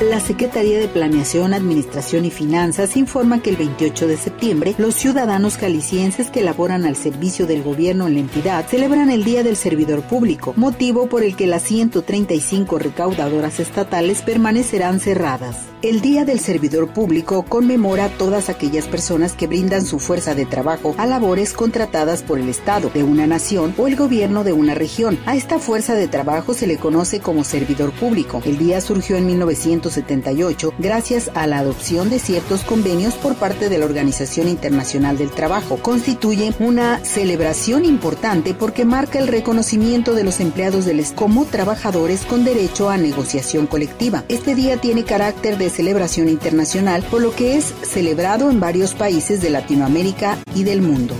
La Secretaría de Planeación, Administración y Finanzas informa que el 28 de septiembre los ciudadanos jaliscienses que laboran al servicio del gobierno en la entidad celebran el Día del Servidor Público, motivo por el que las 135 recaudadoras estatales permanecerán cerradas. El Día del Servidor Público conmemora a todas aquellas personas que brindan su fuerza de trabajo a labores contratadas por el Estado de una nación o el gobierno de una región. A esta fuerza de trabajo se le conoce como servidor público. El día surgió en 1978 gracias a la adopción de ciertos convenios por parte de la Organización Internacional del Trabajo. Constituye una celebración importante porque marca el reconocimiento de los empleados del como trabajadores con derecho a negociación colectiva. Este día tiene carácter de celebración internacional, por lo que es celebrado en varios países de Latinoamérica y del mundo.